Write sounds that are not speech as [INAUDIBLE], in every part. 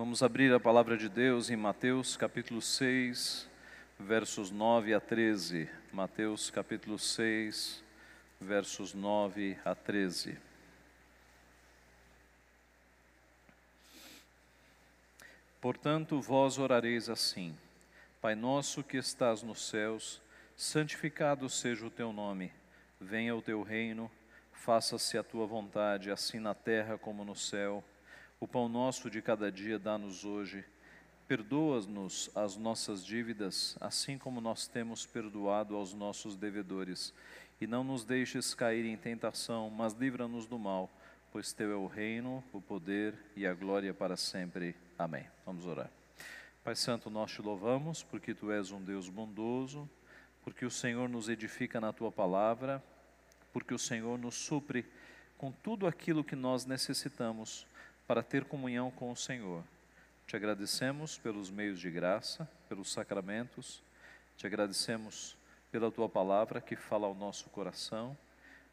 Vamos abrir a palavra de Deus em Mateus capítulo 6, versos 9 a 13. Mateus capítulo 6, versos 9 a 13. Portanto, vós orareis assim: Pai nosso que estás nos céus, santificado seja o teu nome. Venha o teu reino, faça-se a tua vontade, assim na terra como no céu. O pão nosso de cada dia dá-nos hoje. Perdoa-nos as nossas dívidas, assim como nós temos perdoado aos nossos devedores. E não nos deixes cair em tentação, mas livra-nos do mal, pois teu é o reino, o poder e a glória para sempre. Amém. Vamos orar. Pai Santo, nós te louvamos porque tu és um Deus bondoso, porque o Senhor nos edifica na tua palavra, porque o Senhor nos supre com tudo aquilo que nós necessitamos para ter comunhão com o Senhor. Te agradecemos pelos meios de graça, pelos sacramentos, te agradecemos pela tua palavra que fala ao nosso coração,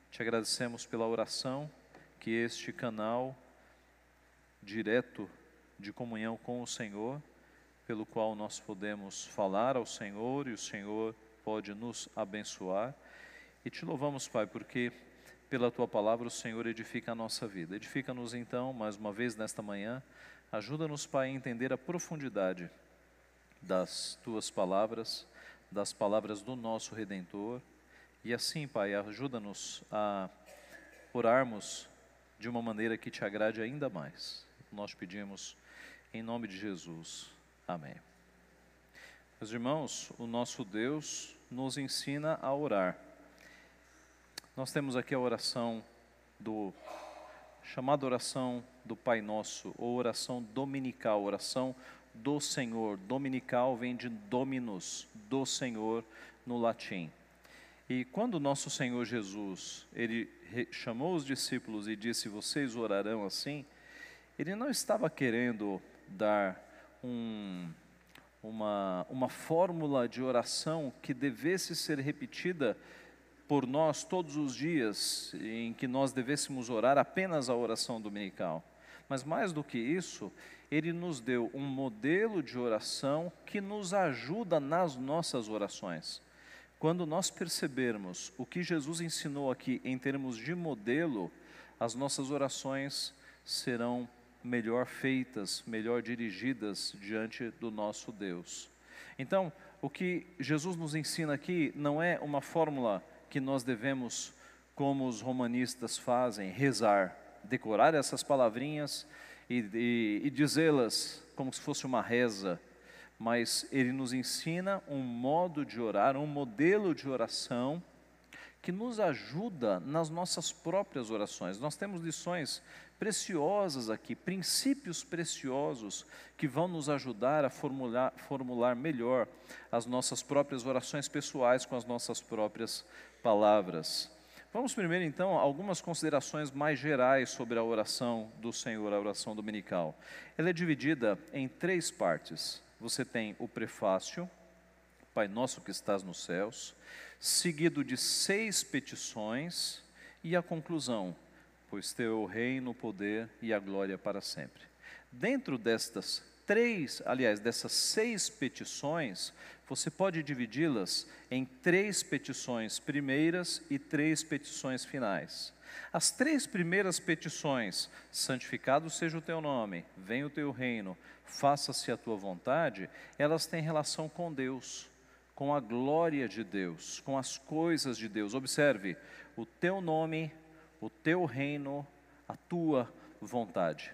te agradecemos pela oração que este canal direto de comunhão com o Senhor, pelo qual nós podemos falar ao Senhor e o Senhor pode nos abençoar. E te louvamos, Pai, porque pela tua palavra o Senhor edifica a nossa vida. Edifica-nos então, mais uma vez nesta manhã. Ajuda-nos, Pai, a entender a profundidade das tuas palavras, das palavras do nosso redentor. E assim, Pai, ajuda-nos a orarmos de uma maneira que te agrade ainda mais. Nós pedimos em nome de Jesus. Amém. Meus irmãos, o nosso Deus nos ensina a orar. Nós temos aqui a oração do chamada oração do Pai Nosso, ou oração dominical, oração do Senhor. Dominical vem de dominus, do Senhor no latim. E quando nosso Senhor Jesus, ele chamou os discípulos e disse: "Vocês orarão assim", ele não estava querendo dar um, uma, uma fórmula de oração que devesse ser repetida por nós todos os dias em que nós devêssemos orar apenas a oração dominical. Mas mais do que isso, ele nos deu um modelo de oração que nos ajuda nas nossas orações. Quando nós percebermos o que Jesus ensinou aqui em termos de modelo, as nossas orações serão melhor feitas, melhor dirigidas diante do nosso Deus. Então, o que Jesus nos ensina aqui não é uma fórmula que nós devemos, como os romanistas fazem, rezar, decorar essas palavrinhas e, e, e dizê-las como se fosse uma reza, mas ele nos ensina um modo de orar, um modelo de oração que nos ajuda nas nossas próprias orações. Nós temos lições preciosas aqui, princípios preciosos que vão nos ajudar a formular, formular melhor as nossas próprias orações pessoais com as nossas próprias palavras. Vamos primeiro então algumas considerações mais gerais sobre a oração do Senhor, a oração dominical. Ela é dividida em três partes. Você tem o prefácio, Pai nosso que estás nos céus, seguido de seis petições e a conclusão, pois teu é o reino, o poder e a glória para sempre. Dentro destas três, aliás, dessas seis petições, você pode dividi-las em três petições primeiras e três petições finais. As três primeiras petições, santificado seja o teu nome, venha o teu reino, faça-se a tua vontade, elas têm relação com Deus, com a glória de Deus, com as coisas de Deus. Observe, o teu nome, o teu reino, a tua vontade.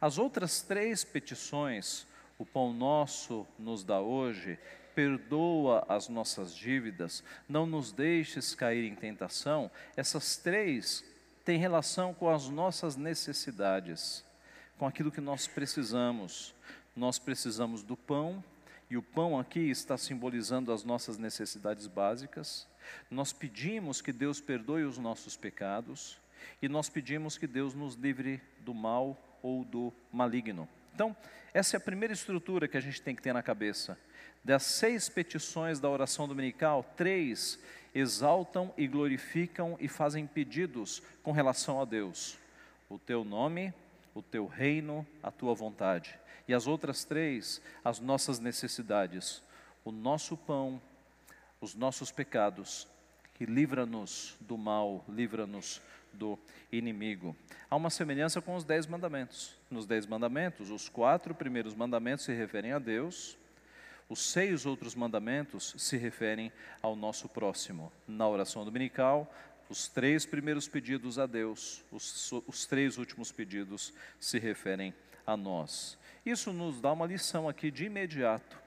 As outras três petições, o pão nosso nos dá hoje, perdoa as nossas dívidas, não nos deixes cair em tentação, essas três têm relação com as nossas necessidades, com aquilo que nós precisamos. Nós precisamos do pão, e o pão aqui está simbolizando as nossas necessidades básicas. Nós pedimos que Deus perdoe os nossos pecados, e nós pedimos que Deus nos livre do mal ou do maligno. Então, essa é a primeira estrutura que a gente tem que ter na cabeça. Das seis petições da oração dominical, três exaltam e glorificam e fazem pedidos com relação a Deus: o teu nome, o teu reino, a tua vontade. E as outras três, as nossas necessidades, o nosso pão, os nossos pecados, que livra-nos do mal, livra-nos do inimigo. Há uma semelhança com os dez mandamentos. Nos dez mandamentos, os quatro primeiros mandamentos se referem a Deus, os seis outros mandamentos se referem ao nosso próximo. Na oração dominical, os três primeiros pedidos a Deus, os, os três últimos pedidos se referem a nós. Isso nos dá uma lição aqui de imediato,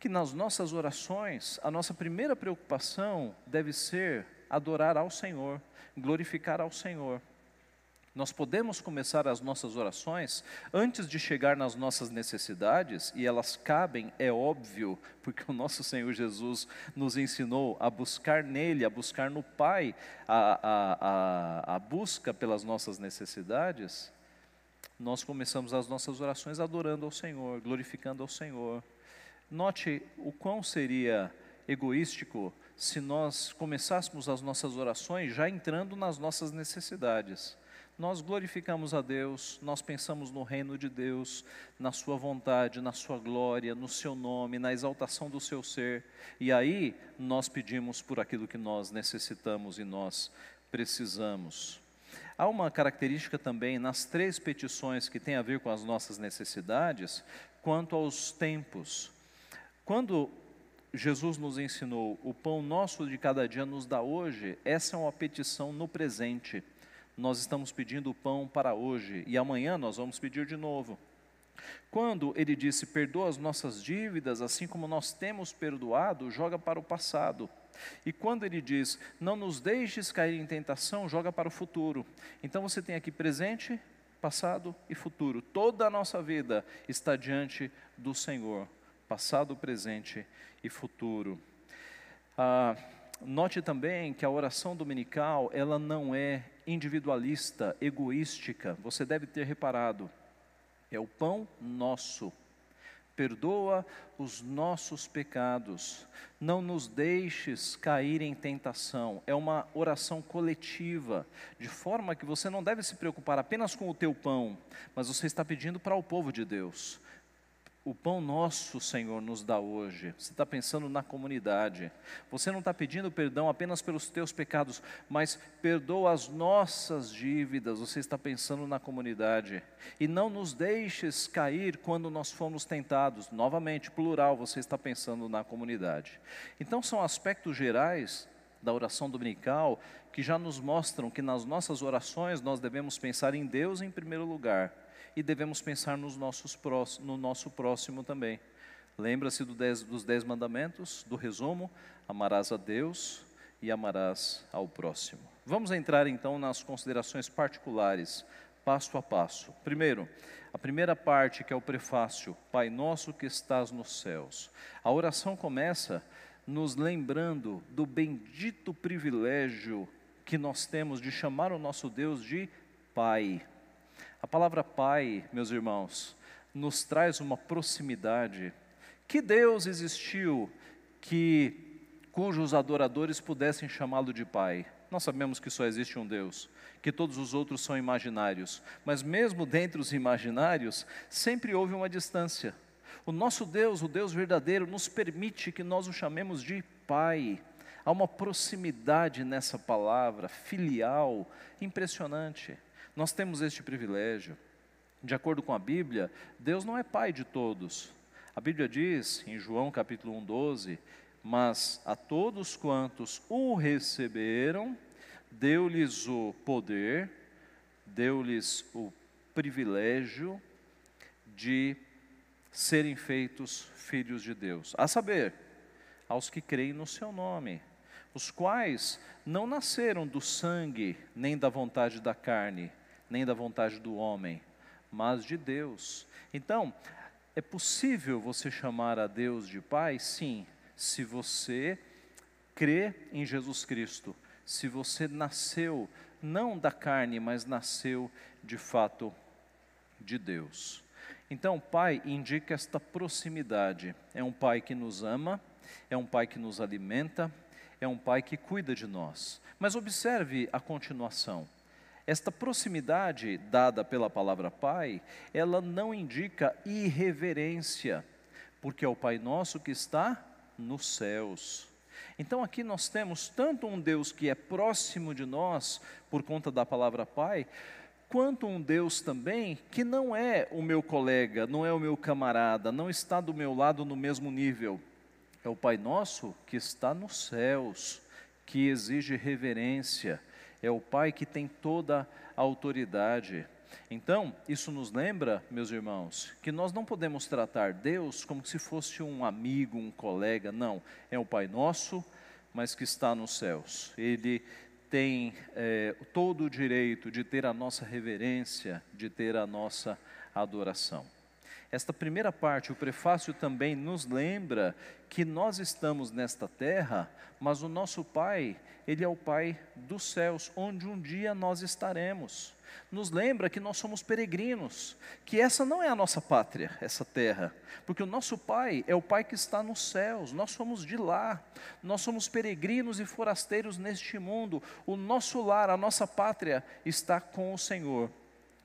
que nas nossas orações, a nossa primeira preocupação deve ser adorar ao Senhor, glorificar ao Senhor. Nós podemos começar as nossas orações antes de chegar nas nossas necessidades, e elas cabem, é óbvio, porque o nosso Senhor Jesus nos ensinou a buscar nele, a buscar no Pai, a, a, a, a busca pelas nossas necessidades. Nós começamos as nossas orações adorando ao Senhor, glorificando ao Senhor. Note o quão seria egoístico se nós começássemos as nossas orações já entrando nas nossas necessidades nós glorificamos a Deus, nós pensamos no reino de Deus, na Sua vontade, na Sua glória, no Seu nome, na exaltação do Seu ser, e aí nós pedimos por aquilo que nós necessitamos e nós precisamos. Há uma característica também nas três petições que tem a ver com as nossas necessidades, quanto aos tempos. Quando Jesus nos ensinou, o pão nosso de cada dia nos dá hoje, essa é uma petição no presente nós estamos pedindo o pão para hoje e amanhã nós vamos pedir de novo. Quando ele disse, perdoa as nossas dívidas, assim como nós temos perdoado, joga para o passado. E quando ele diz, não nos deixes cair em tentação, joga para o futuro. Então você tem aqui presente, passado e futuro. Toda a nossa vida está diante do Senhor, passado, presente e futuro. Ah, note também que a oração dominical, ela não é individualista, egoística, você deve ter reparado, é o pão nosso. Perdoa os nossos pecados, não nos deixes cair em tentação. É uma oração coletiva, de forma que você não deve se preocupar apenas com o teu pão, mas você está pedindo para o povo de Deus o pão nosso, Senhor, nos dá hoje. Você está pensando na comunidade. Você não está pedindo perdão apenas pelos teus pecados, mas perdoa as nossas dívidas. Você está pensando na comunidade. E não nos deixes cair quando nós fomos tentados. Novamente, plural, você está pensando na comunidade. Então, são aspectos gerais da oração dominical que já nos mostram que nas nossas orações nós devemos pensar em Deus em primeiro lugar e devemos pensar nos nossos próximos, no nosso próximo também. Lembra-se do dos dez mandamentos, do resumo: amarás a Deus e amarás ao próximo. Vamos entrar então nas considerações particulares, passo a passo. Primeiro, a primeira parte, que é o prefácio: Pai nosso que estás nos céus. A oração começa nos lembrando do bendito privilégio que nós temos de chamar o nosso Deus de Pai. A palavra Pai, meus irmãos, nos traz uma proximidade. Que Deus existiu que cujos adoradores pudessem chamá-lo de Pai? Nós sabemos que só existe um Deus, que todos os outros são imaginários, mas mesmo dentre os imaginários, sempre houve uma distância. O nosso Deus, o Deus verdadeiro, nos permite que nós o chamemos de Pai. Há uma proximidade nessa palavra, filial, impressionante. Nós temos este privilégio. De acordo com a Bíblia, Deus não é pai de todos. A Bíblia diz, em João capítulo 1, 12, mas a todos quantos o receberam, deu-lhes o poder, deu-lhes o privilégio de serem feitos filhos de Deus. A saber, aos que creem no seu nome, os quais não nasceram do sangue, nem da vontade da carne, nem da vontade do homem, mas de Deus. Então, é possível você chamar a Deus de Pai? Sim, se você crê em Jesus Cristo, se você nasceu não da carne, mas nasceu de fato de Deus. Então, Pai indica esta proximidade. É um Pai que nos ama, é um Pai que nos alimenta, é um Pai que cuida de nós. Mas observe a continuação Esta proximidade dada pela palavra Pai, ela não indica irreverência, porque é o Pai nosso que está nos céus. Então aqui nós temos tanto um Deus que é próximo de nós por conta da palavra Pai, quanto um Deus também que não é o meu colega, não é o meu camarada, não está do meu lado no mesmo nível. É o Pai nosso que está nos céus, que exige reverência, é o Pai que tem toda a autoridade. Então, isso nos lembra, meus irmãos, que nós não podemos tratar Deus como se fosse um amigo, um colega, não. É o Pai nosso, mas que está nos céus. Ele tem é, todo o direito de ter a nossa reverência, de ter a nossa adoração. Esta primeira parte, o prefácio também nos lembra que nós estamos nesta terra, mas o nosso Pai, Ele é o Pai dos céus, onde um dia nós estaremos. Nos lembra que nós somos peregrinos, que essa não é a nossa pátria, essa terra, porque o nosso Pai é o Pai que está nos céus, nós somos de lá, nós somos peregrinos e forasteiros neste mundo, o nosso lar, a nossa pátria está com o Senhor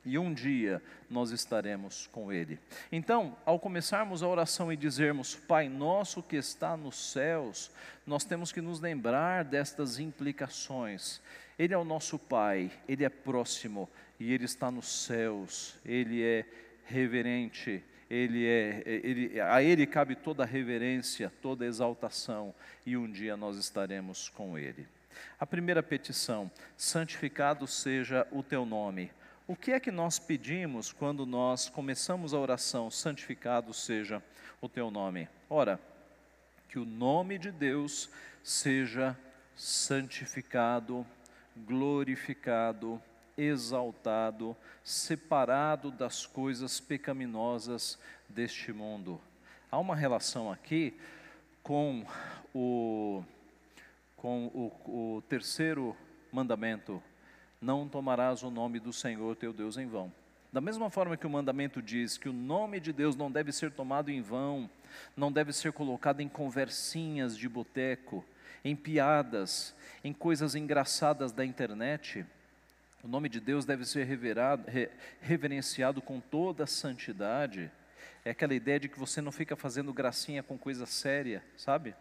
e um dia nós estaremos com Ele. Então, ao começarmos a oração e dizermos Pai Nosso que está nos céus, nós temos que nos lembrar destas implicações. Ele é o nosso Pai, Ele é próximo e Ele está nos céus, Ele é reverente, ele é, ele, a Ele cabe toda reverência, toda exaltação, e um dia nós estaremos com Ele. A primeira petição: santificado seja o teu nome. O que é que nós pedimos quando nós começamos a oração, santificado seja o teu nome? Ora, que o nome de Deus seja santificado, glorificado, exaltado, separado das coisas pecaminosas deste mundo. Há uma relação aqui com o, com o, o terceiro mandamento não tomarás o nome do Senhor teu Deus em vão. Da mesma forma que o mandamento diz que o nome de Deus não deve ser tomado em vão, não deve ser colocado em conversinhas de boteco, em piadas, em coisas engraçadas da internet, o nome de Deus deve ser reverado, re, reverenciado com toda a santidade. É aquela ideia de que você não fica fazendo gracinha com coisa séria, sabe?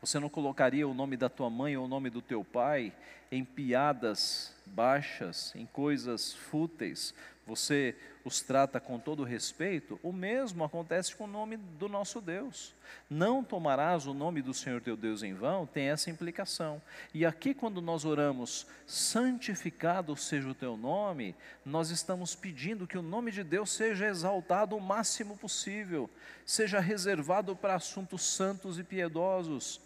Você não colocaria o nome da tua mãe ou o nome do teu pai em piadas baixas, em coisas fúteis. Você os trata com todo respeito. O mesmo acontece com o nome do nosso Deus. Não tomarás o nome do Senhor teu Deus em vão, tem essa implicação. E aqui, quando nós oramos, santificado seja o teu nome, nós estamos pedindo que o nome de Deus seja exaltado o máximo possível, seja reservado para assuntos santos e piedosos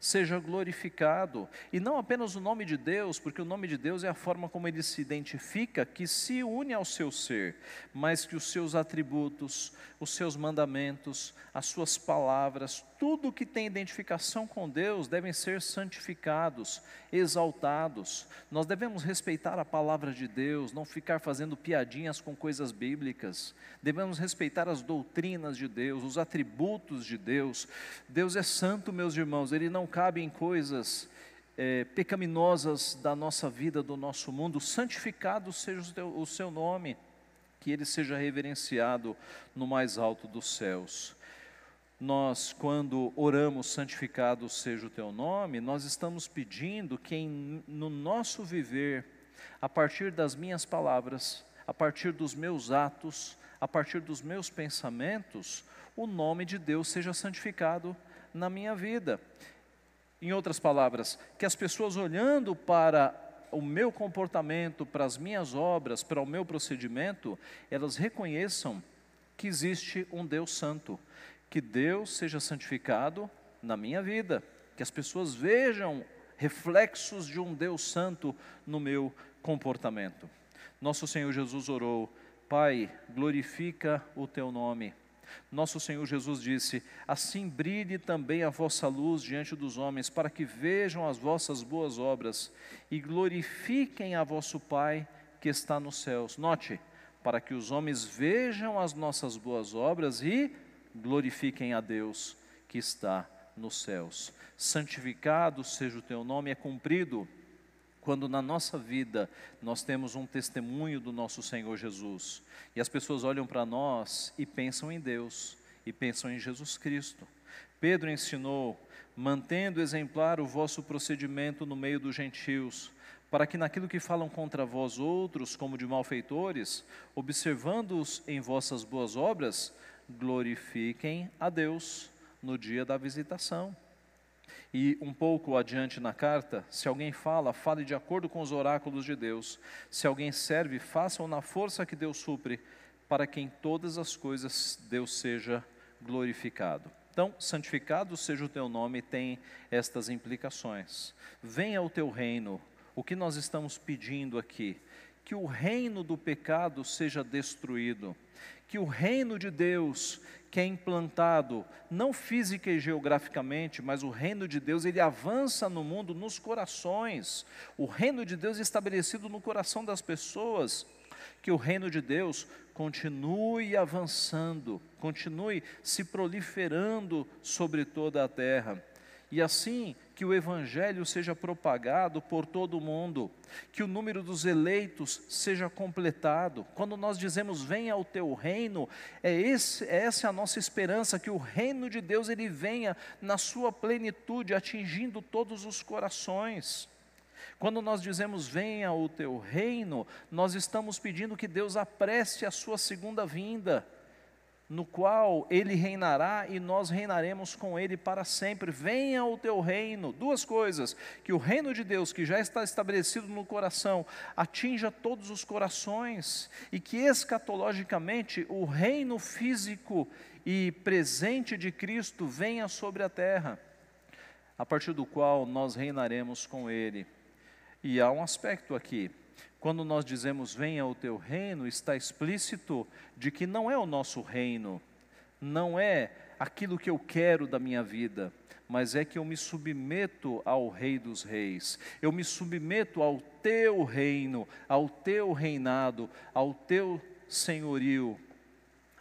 seja glorificado. E não apenas o nome de Deus, porque o nome de Deus é a forma como ele se identifica, que se une ao seu ser, mas que os seus atributos, os seus mandamentos, as suas palavras, tudo que tem identificação com Deus devem ser santificados, exaltados. Nós devemos respeitar a palavra de Deus, não ficar fazendo piadinhas com coisas bíblicas. Devemos respeitar as doutrinas de Deus, os atributos de Deus. Deus é santo, meus irmãos, ele não cabe em coisas é, pecaminosas da nossa vida, do nosso mundo. Santificado seja o, teu, o seu nome, que ele seja reverenciado no mais alto dos céus nós, quando oramos, santificado seja o teu nome, nós estamos pedindo que em, no nosso viver, a partir das minhas palavras, a partir dos meus atos, a partir dos meus pensamentos, o nome de Deus seja santificado na minha vida. Em outras palavras, que as pessoas olhando para o meu comportamento, para as minhas obras, para o meu procedimento, elas reconheçam que existe um Deus santo, que Deus seja santificado na minha vida, que as pessoas vejam reflexos de um Deus santo no meu comportamento. Nosso Senhor Jesus orou: Pai, glorifica o teu nome. Nosso Senhor Jesus disse: Assim brilhe também a vossa luz diante dos homens, para que vejam as vossas boas obras e glorifiquem a vosso Pai que está nos céus. Note, para que os homens vejam as nossas boas obras e glorifiquem a Deus que está nos céus. Santificado seja o teu nome, é cumprido quando na nossa vida nós temos um testemunho do nosso Senhor Jesus e as pessoas olham para nós e pensam em Deus e pensam em Jesus Cristo. Pedro ensinou: mantendo exemplar o vosso procedimento no meio dos gentios, para que naquilo que falam contra vós outros, como de malfeitores, observando-os em vossas boas obras, glorifiquem a Deus no dia da visitação. E um pouco adiante na carta, se alguém fala, fale de acordo com os oráculos de Deus. Se alguém serve, faça-o na força que Deus supre, para que em todas as coisas Deus seja glorificado. Então, santificado seja o teu nome, tem estas implicações. Venha o teu reino, o que nós estamos pedindo aqui? Que o reino do pecado seja destruído, que o reino de Deus, que é implantado, não física e geograficamente, mas o reino de Deus, ele avança no mundo, nos corações. O reino de Deus é estabelecido no coração das pessoas. Que o reino de Deus continue avançando, continue se proliferando sobre toda a terra. E assim que o Evangelho seja propagado por todo o mundo, que o número dos eleitos seja completado. Quando nós dizemos venha o teu reino, é esse, é essa a nossa esperança, que o reino de Deus ele venha na sua plenitude, atingindo todos os corações. Quando nós dizemos venha o teu reino, nós estamos pedindo que Deus apresse a sua segunda vinda no qual ele reinará e nós reinaremos com ele para sempre. Venha o teu reino. Duas coisas: que o reino de Deus, que já está estabelecido no coração, atinja todos os corações e que escatologicamente o reino físico e presente de Cristo venha sobre a terra, a partir do qual nós reinaremos com ele. E há um aspecto aqui quando nós dizemos venha o teu reino, está explícito de que não é o nosso reino, não é aquilo que eu quero da minha vida, mas é que eu me submeto ao Rei dos Reis, eu me submeto ao teu reino, ao teu reinado, ao teu senhorio,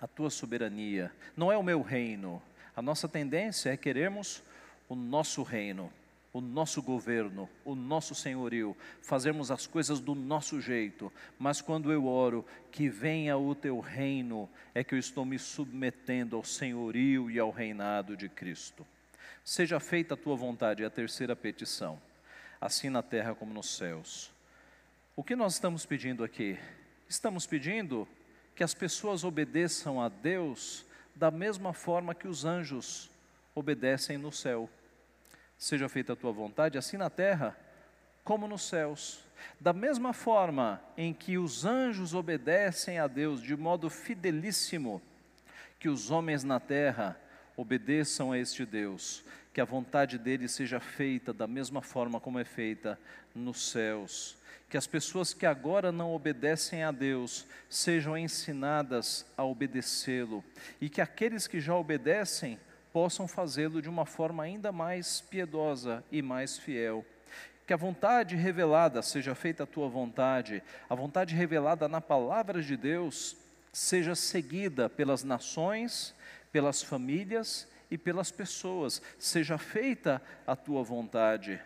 à tua soberania. Não é o meu reino. A nossa tendência é queremos o nosso reino o nosso governo, o nosso senhorio, fazermos as coisas do nosso jeito, mas quando eu oro que venha o teu reino, é que eu estou me submetendo ao senhorio e ao reinado de Cristo. Seja feita a tua vontade, é a terceira petição, assim na terra como nos céus. O que nós estamos pedindo aqui? Estamos pedindo que as pessoas obedeçam a Deus da mesma forma que os anjos obedecem no céu. Seja feita a tua vontade, assim na terra como nos céus. Da mesma forma em que os anjos obedecem a Deus de modo fidelíssimo, que os homens na terra obedeçam a este Deus, que a vontade dele seja feita da mesma forma como é feita nos céus. Que as pessoas que agora não obedecem a Deus sejam ensinadas a obedecê-lo, e que aqueles que já obedecem possam fazê-lo de uma forma ainda mais piedosa e mais fiel. Que a vontade revelada seja feita a tua vontade, a vontade revelada na palavra de Deus seja seguida pelas nações, pelas famílias e pelas pessoas, seja feita a tua vontade.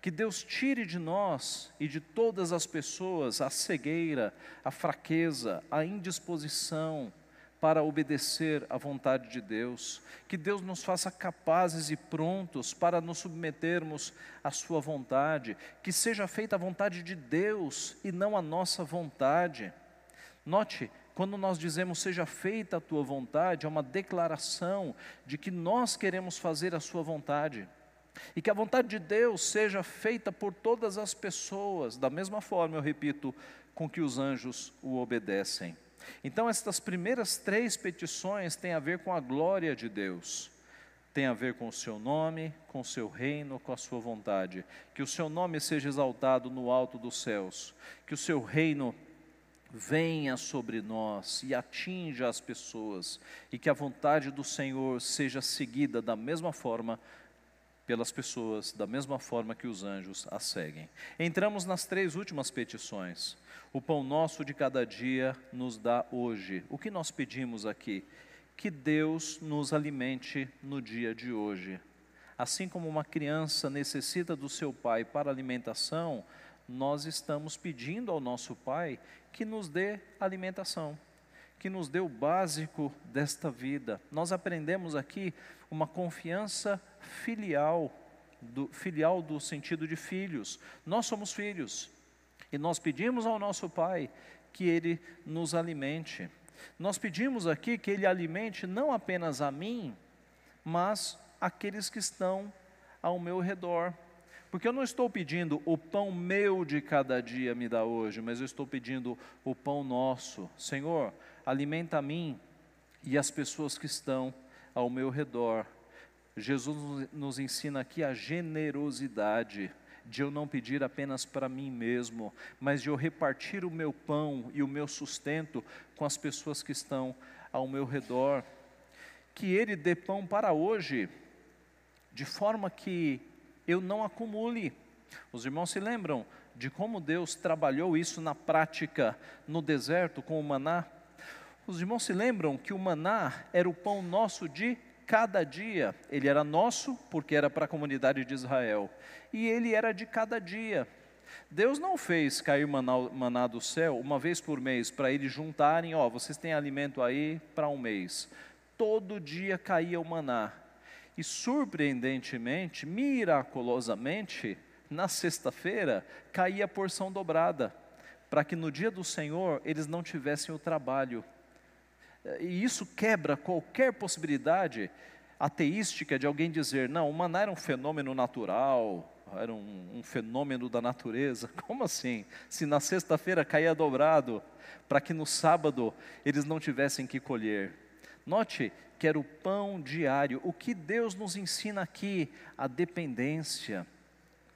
Que Deus tire de nós e de todas as pessoas a cegueira, a fraqueza, a indisposição, para obedecer à vontade de Deus, que Deus nos faça capazes e prontos para nos submetermos à Sua vontade, que seja feita a vontade de Deus e não a nossa vontade. Note, quando nós dizemos seja feita a tua vontade, é uma declaração de que nós queremos fazer a Sua vontade. E que a vontade de Deus seja feita por todas as pessoas, da mesma forma, eu repito, com que os anjos o obedecem. Então, estas primeiras três petições têm a ver com a glória de Deus, tem a ver com o seu nome, com o seu reino, com a sua vontade. Que o seu nome seja exaltado no alto dos céus, que o seu reino venha sobre nós e atinja as pessoas, e que a vontade do Senhor seja seguida da mesma forma pelas pessoas, da mesma forma que os anjos a seguem. Entramos nas três últimas petições. O pão nosso de cada dia nos dá hoje. O que nós pedimos aqui? Que Deus nos alimente no dia de hoje. Assim como uma criança necessita do seu pai para alimentação, nós estamos pedindo ao nosso Pai que nos dê alimentação, que nos dê o básico desta vida. Nós aprendemos aqui uma confiança filial, do, filial do sentido de filhos. Nós somos filhos e nós pedimos ao nosso Pai que Ele nos alimente. Nós pedimos aqui que Ele alimente não apenas a mim, mas aqueles que estão ao meu redor. Porque eu não estou pedindo o pão meu de cada dia me dá hoje, mas eu estou pedindo o pão nosso. Senhor, alimenta a mim e as pessoas que estão ao meu redor. Jesus nos ensina aqui a generosidade de eu não pedir apenas para mim mesmo, mas de eu repartir o meu pão e o meu sustento com as pessoas que estão ao meu redor. Que Ele dê pão para hoje, de forma que eu não acumule. Os irmãos se lembram de como Deus trabalhou isso na prática no deserto com o maná? Os irmãos se lembram que o maná era o pão nosso de cada dia. Ele era nosso porque era para a comunidade de Israel, e ele era de cada dia. Deus não fez cair maná, maná do céu uma vez por mês para eles juntarem, ó, vocês têm alimento aí para um mês. Todo dia caía o maná. E surpreendentemente, miraculosamente, na sexta-feira caía a porção dobrada, para que no dia do Senhor eles não tivessem o trabalho. E isso quebra qualquer possibilidade ateística de alguém dizer: não, o maná era um fenômeno natural, era um, um fenômeno da natureza. [LAUGHS] Como assim? Se na sexta-feira caía dobrado, para que no sábado eles não tivessem que colher. Note que era o pão diário. O que Deus nos ensina aqui? A dependência.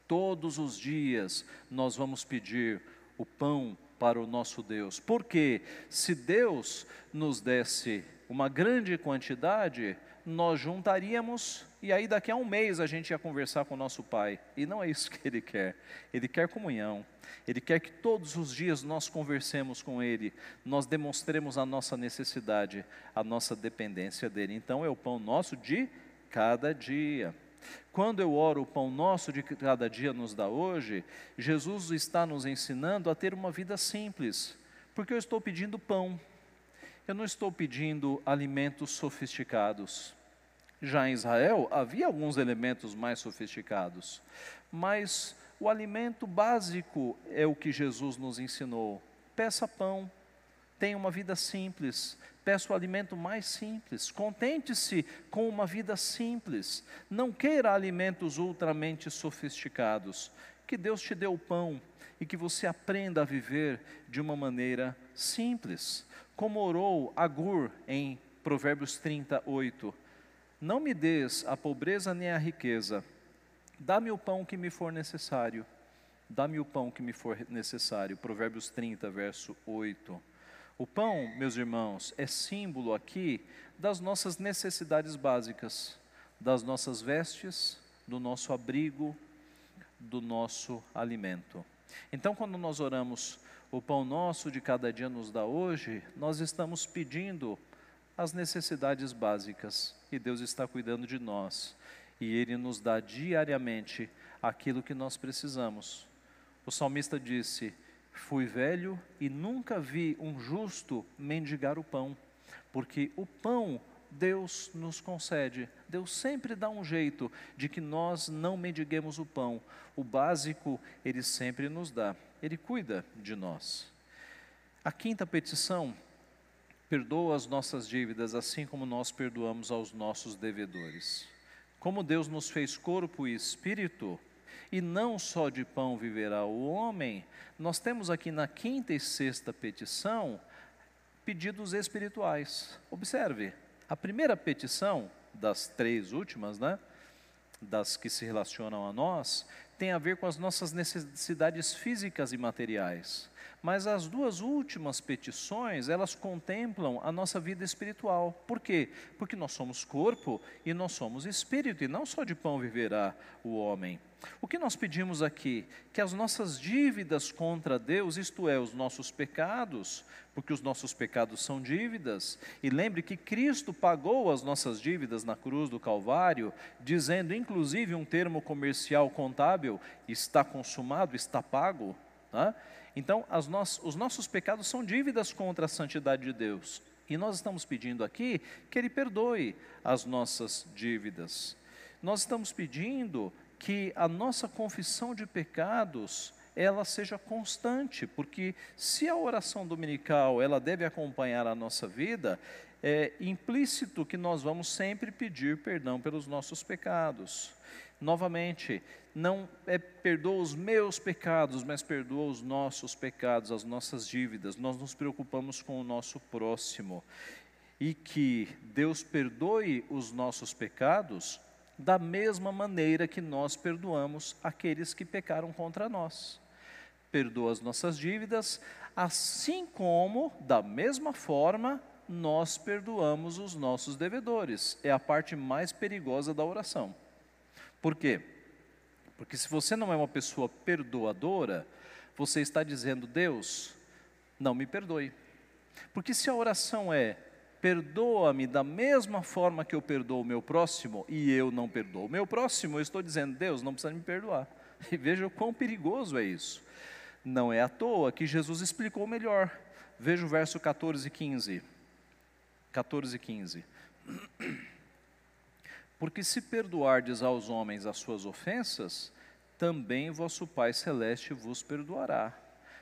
Todos os dias nós vamos pedir o pão para o nosso Deus. Porque se Deus nos desse uma grande quantidade, nós juntaríamos e aí daqui a um mês a gente ia conversar com o nosso Pai. E não é isso que Ele quer. Ele quer comunhão. Ele quer que todos os dias nós conversemos com Ele, nós demonstremos a nossa necessidade, a nossa dependência dEle. Então é o pão nosso de cada dia. Quando eu oro o pão nosso de cada dia nos dá hoje, Jesus está nos ensinando a ter uma vida simples, porque eu estou pedindo pão, eu não estou pedindo alimentos sofisticados. Já em Israel havia alguns elementos mais sofisticados, mas o alimento básico é o que Jesus nos ensinou. Peça pão, tenha uma vida simples, peça o alimento mais simples, contente-se com uma vida simples, não queira alimentos ultramente sofisticados. Que Deus te dê o pão e que você aprenda a viver de uma maneira simples. Como orou Agur em Provérbios 38. Não me des a pobreza nem a riqueza, Dá-me o pão que me for necessário. Dá-me o pão que me for necessário. Provérbios 30, verso 8. O pão, meus irmãos, é símbolo aqui das nossas necessidades básicas, das nossas vestes, do nosso abrigo, do nosso alimento. Então, quando nós oramos, o pão nosso de cada dia nos dá hoje, nós estamos pedindo as necessidades básicas e Deus está cuidando de nós e Ele nos dá diariamente aquilo que nós precisamos. O salmista disse: Fui velho e nunca vi um justo mendigar o pão, porque o pão Deus nos concede. Deus sempre dá um jeito de que nós não mendiguemos o pão. O básico Ele sempre nos dá. Ele cuida de nós. A quinta petição perdoa as nossas dívidas, assim como nós perdoamos aos nossos devedores. Como Deus nos fez corpo e espírito, e não só de pão viverá o homem, nós temos aqui na quinta e sexta petição pedidos espirituais. Observe, a primeira petição, das três últimas, né? Das que se relacionam a nós, tem a ver com as nossas necessidades físicas e materiais. Mas as duas últimas petições, elas contemplam a nossa vida espiritual. Por quê? Porque nós somos corpo e nós somos espírito, e não só de pão viverá o homem. O que nós pedimos aqui? Que as nossas dívidas contra Deus, isto é, os nossos pecados, porque os nossos pecados são dívidas, e lembre que Cristo pagou as nossas dívidas na cruz do Calvário, dizendo inclusive um termo comercial contábil está consumado, está pago. Né? Então, no os nossos pecados são dívidas contra a santidade de Deus. E nós estamos pedindo aqui que Ele perdoe as nossas dívidas. Nós estamos pedindo que a nossa confissão de pecados ela seja constante, porque se a oração dominical ela deve acompanhar a nossa vida, é implícito que nós vamos sempre pedir perdão pelos nossos pecados. Novamente, não é perdoa os meus pecados, mas perdoa os nossos pecados, as nossas dívidas. Nós nos preocupamos com o nosso próximo. E que Deus perdoe os nossos pecados da mesma maneira que nós perdoamos aqueles que pecaram contra nós perdoa as nossas dívidas, assim como, da mesma forma, nós perdoamos os nossos devedores. É a parte mais perigosa da oração. Por quê? Porque se você não é uma pessoa perdoadora, você está dizendo, Deus, não me perdoe. Porque se a oração é, perdoa-me da mesma forma que eu perdoo o meu próximo, e eu não perdoo o meu próximo, eu estou dizendo, Deus, não precisa me perdoar. [LAUGHS] E veja o quão perigoso é isso. Não é à toa que Jesus explicou melhor. Veja o verso 14 e 15. 14 e 15. Porque se perdoardes aos homens as suas ofensas, também vosso Pai Celeste vos perdoará.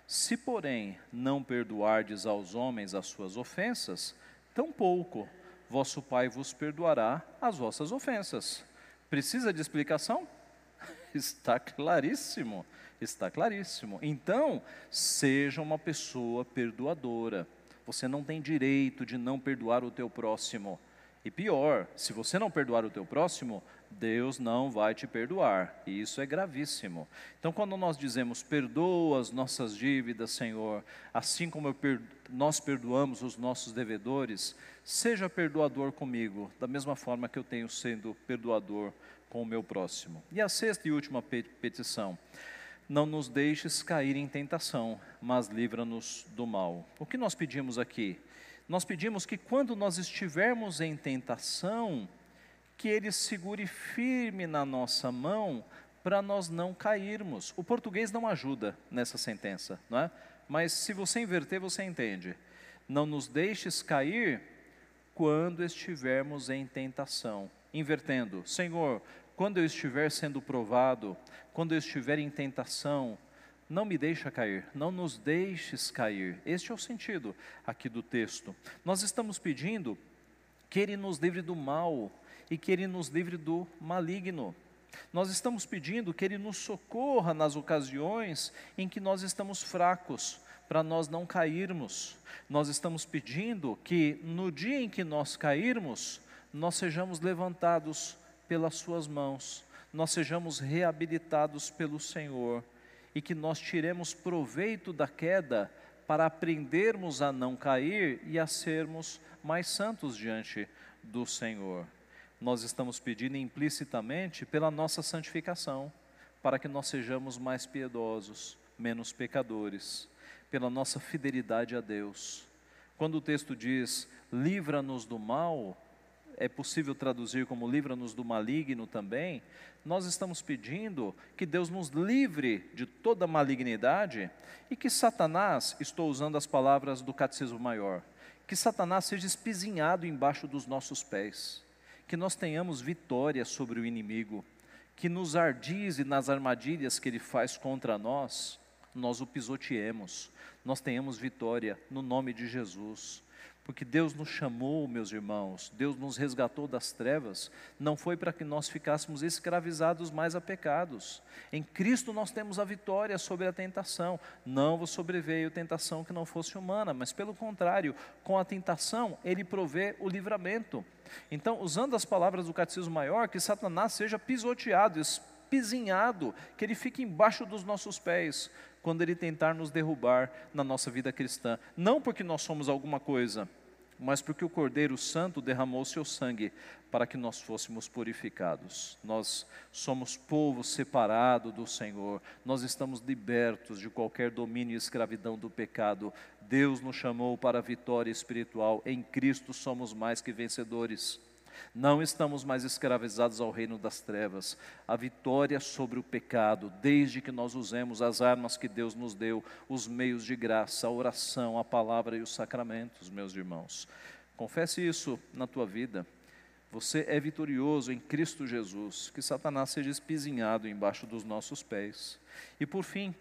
Se, porém, não perdoardes aos homens as suas ofensas, tampouco vosso Pai vos perdoará as vossas ofensas. Precisa de explicação? [LAUGHS] Está claríssimo. Está claríssimo. Então, seja uma pessoa perdoadora. Você não tem direito de não perdoar o teu próximo. E pior, se você não perdoar o teu próximo, Deus não vai te perdoar. E isso é gravíssimo. Então, quando nós dizemos perdoa as nossas dívidas, Senhor, assim como per nós perdoamos os nossos devedores, seja perdoador comigo, da mesma forma que eu tenho sendo perdoador com o meu próximo. E a sexta e última petição não nos deixes cair em tentação, mas livra-nos do mal. O que nós pedimos aqui? Nós pedimos que quando nós estivermos em tentação, que Ele segure firme na nossa mão para nós não cairmos. O português não ajuda nessa sentença, não é? Mas se você inverter, você entende. Não nos deixes cair quando estivermos em tentação. Invertendo, Senhor, quando eu estiver sendo provado, quando eu estiver em tentação, não me deixa cair, não nos deixes cair. Este é o sentido aqui do texto. Nós estamos pedindo que Ele nos livre do mal e que Ele nos livre do maligno. Nós estamos pedindo que Ele nos socorra nas ocasiões em que nós estamos fracos, para nós não cairmos. Nós estamos pedindo que no dia em que nós cairmos, nós sejamos levantados pelas Suas mãos, nós sejamos reabilitados pelo Senhor e que nós tiremos proveito da queda para aprendermos a não cair e a sermos mais santos diante do Senhor. Nós estamos pedindo implicitamente pela nossa santificação, para que nós sejamos mais piedosos, menos pecadores, pela nossa fidelidade a Deus. Quando o texto diz: livra-nos do mal, é possível traduzir como livra-nos do maligno também, nós estamos pedindo que Deus nos livre de toda malignidade e que Satanás, estou usando as palavras do Catecismo Maior, que Satanás seja espizinhado embaixo dos nossos pés, que nós tenhamos vitória sobre o inimigo, que nos ardize nas armadilhas que ele faz contra nós, nós o pisoteemos, nós tenhamos vitória no nome de Jesus porque Deus nos chamou, meus irmãos, Deus nos resgatou das trevas, não foi para que nós ficássemos escravizados mais a pecados. Em Cristo nós temos a vitória sobre a tentação. Não vos sobreveio tentação que não fosse humana, mas pelo contrário, com a tentação ele provê o livramento. Então, usando as palavras do Catecismo Maior, que Satanás seja pisoteado, espizinhado, que ele fique embaixo dos nossos pés, quando ele tentar nos derrubar na nossa vida cristã. Não porque nós somos alguma coisa, mas porque o Cordeiro Santo derramou seu sangue para que nós fôssemos purificados. Nós somos povo separado do Senhor, nós estamos libertos de qualquer domínio e escravidão do pecado. Deus nos chamou para a vitória espiritual, em Cristo somos mais que vencedores. Não estamos mais escravizados ao reino das trevas. A vitória sobre o pecado, desde que nós usemos as armas que Deus nos deu, os meios de graça, a oração, a palavra e os sacramentos, meus irmãos. Confesse isso na tua vida. Você é vitorioso em Cristo Jesus, que Satanás seja espizinhado embaixo dos nossos pés. E por fim,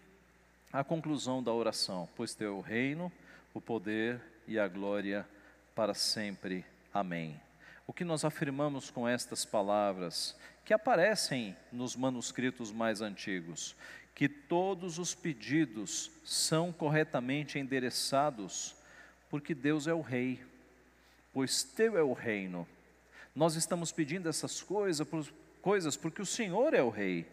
a conclusão da oração: Pois teu reino, o poder e a glória para sempre. Amém. O que nós afirmamos com estas palavras, que aparecem nos manuscritos mais antigos, que todos os pedidos são corretamente endereçados, porque Deus é o Rei, pois teu é o reino. Nós estamos pedindo essas coisas, coisas porque o Senhor é o Rei,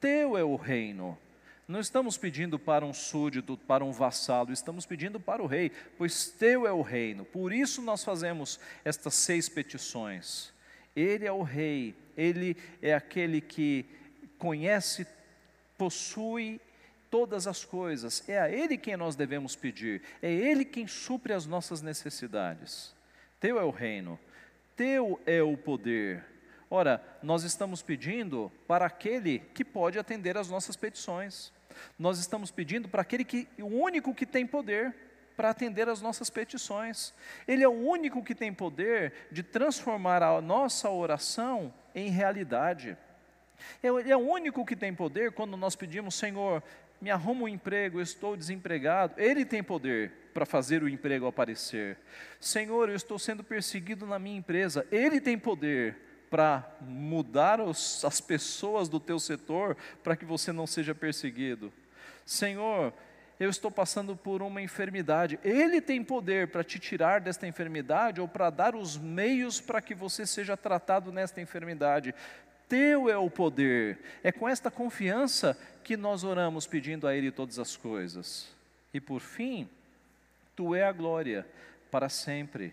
teu é o reino. Não estamos pedindo para um súdito, para um vassalo, estamos pedindo para o rei, pois teu é o reino. Por isso nós fazemos estas seis petições. Ele é o rei, ele é aquele que conhece, possui todas as coisas. É a ele quem nós devemos pedir. É ele quem supre as nossas necessidades. Teu é o reino, teu é o poder. Ora, nós estamos pedindo para aquele que pode atender às nossas petições. Nós estamos pedindo para aquele que o único que tem poder para atender às nossas petições. Ele é o único que tem poder de transformar a nossa oração em realidade. Ele é o único que tem poder quando nós pedimos, Senhor, me arruma um emprego, eu estou desempregado. Ele tem poder para fazer o emprego aparecer. Senhor, eu estou sendo perseguido na minha empresa. Ele tem poder para mudar os, as pessoas do teu setor para que você não seja perseguido. Senhor, eu estou passando por uma enfermidade. Ele tem poder para te tirar desta enfermidade ou para dar os meios para que você seja tratado nesta enfermidade. Teu é o poder. É com esta confiança que nós oramos pedindo a Ele todas as coisas. E por fim, Tu é a glória para sempre.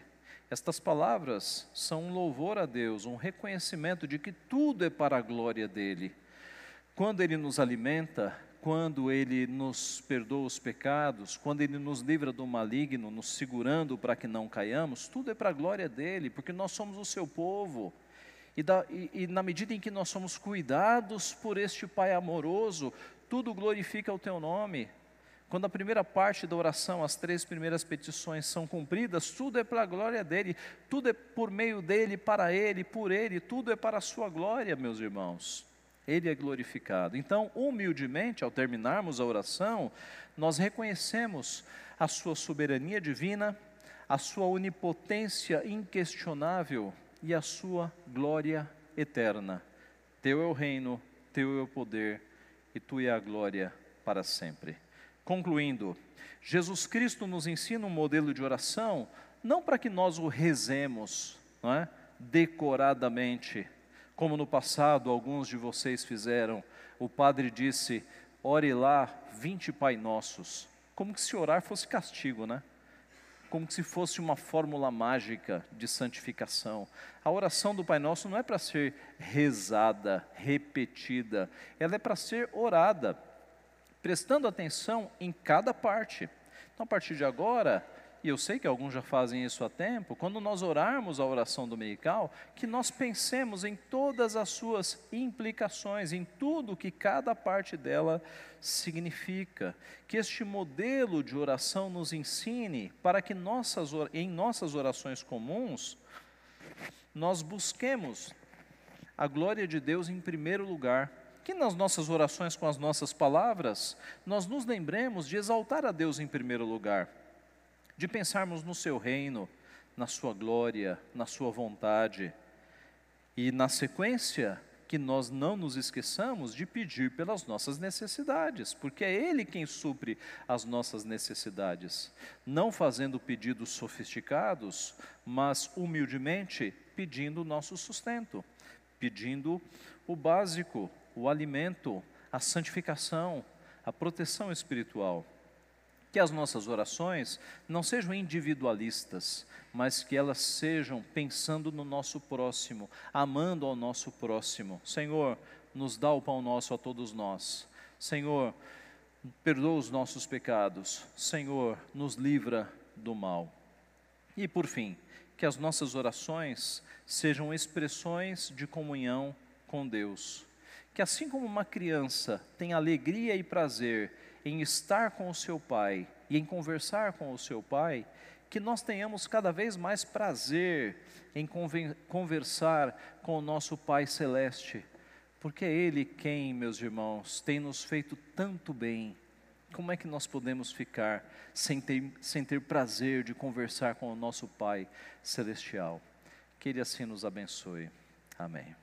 Estas palavras são um louvor a Deus, um reconhecimento de que tudo é para a glória dele. Quando ele nos alimenta, quando ele nos perdoa os pecados, quando ele nos livra do maligno, nos segurando para que não caiamos, tudo é para a glória dele, porque nós somos o seu povo. E, da, e, e na medida em que nós somos cuidados por este Pai amoroso, tudo glorifica o teu nome. Quando a primeira parte da oração, as três primeiras petições são cumpridas, tudo é para a glória dele, tudo é por meio dele, para ele, por ele, tudo é para a sua glória, meus irmãos. Ele é glorificado. Então, humildemente, ao terminarmos a oração, nós reconhecemos a sua soberania divina, a sua onipotência inquestionável e a sua glória eterna. Teu é o reino, teu é o poder e tu é a glória para sempre. Concluindo, Jesus Cristo nos ensina um modelo de oração não para que nós o rezemos, não é? decoradamente, como no passado alguns de vocês fizeram. O padre disse: ore lá 20 Pai Nossos, como que se orar fosse castigo, né? Como se fosse uma fórmula mágica de santificação. A oração do Pai Nosso não é para ser rezada, repetida, ela é para ser orada prestando atenção em cada parte. Então, a partir de agora, e eu sei que alguns já fazem isso há tempo, quando nós orarmos a oração dominical, que nós pensemos em todas as suas implicações, em tudo que cada parte dela significa. Que este modelo de oração nos ensine para que nossas, em nossas orações comuns, nós busquemos a glória de Deus em primeiro lugar que nas nossas orações com as nossas palavras, nós nos lembremos de exaltar a Deus em primeiro lugar, de pensarmos no seu reino, na sua glória, na sua vontade, e na sequência, que nós não nos esqueçamos de pedir pelas nossas necessidades, porque é Ele quem supre as nossas necessidades, não fazendo pedidos sofisticados, mas humildemente pedindo o nosso sustento, pedindo o básico, o alimento, a santificação, a proteção espiritual. Que as nossas orações não sejam individualistas, mas que elas sejam pensando no nosso próximo, amando ao nosso próximo. Senhor, nos dá o pão nosso a todos nós. Senhor, perdoa os nossos pecados. Senhor, nos livra do mal. E por fim, que as nossas orações sejam expressões de comunhão com Deus. Que assim como uma criança tem alegria e prazer em estar com o seu pai e em conversar com o seu pai, que nós tenhamos cada vez mais prazer em conversar com o nosso Pai Celeste, porque é Ele quem, meus irmãos, tem nos feito tanto bem. Como é que nós podemos ficar sem ter, sem ter prazer de conversar com o nosso Pai Celestial? Que Ele assim nos abençoe. Amém.